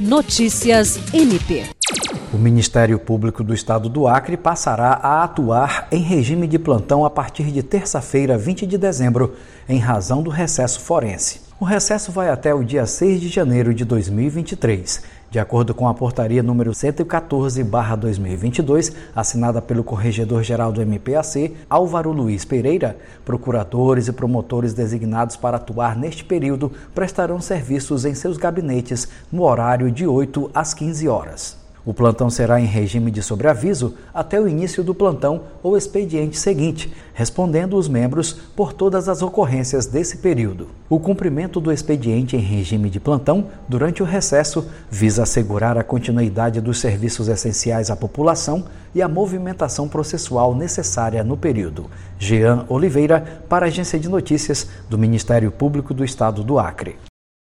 Notícias MP. O Ministério Público do Estado do Acre passará a atuar em regime de plantão a partir de terça-feira, 20 de dezembro, em razão do recesso forense. O recesso vai até o dia 6 de janeiro de 2023. De acordo com a portaria número 114/2022, assinada pelo Corregedor-Geral do MPAC, Álvaro Luiz Pereira, procuradores e promotores designados para atuar neste período prestarão serviços em seus gabinetes no horário de 8 às 15 horas. O plantão será em regime de sobreaviso até o início do plantão ou expediente seguinte, respondendo os membros por todas as ocorrências desse período. O cumprimento do expediente em regime de plantão durante o recesso visa assegurar a continuidade dos serviços essenciais à população e a movimentação processual necessária no período. Jean Oliveira, para a Agência de Notícias do Ministério Público do Estado do Acre.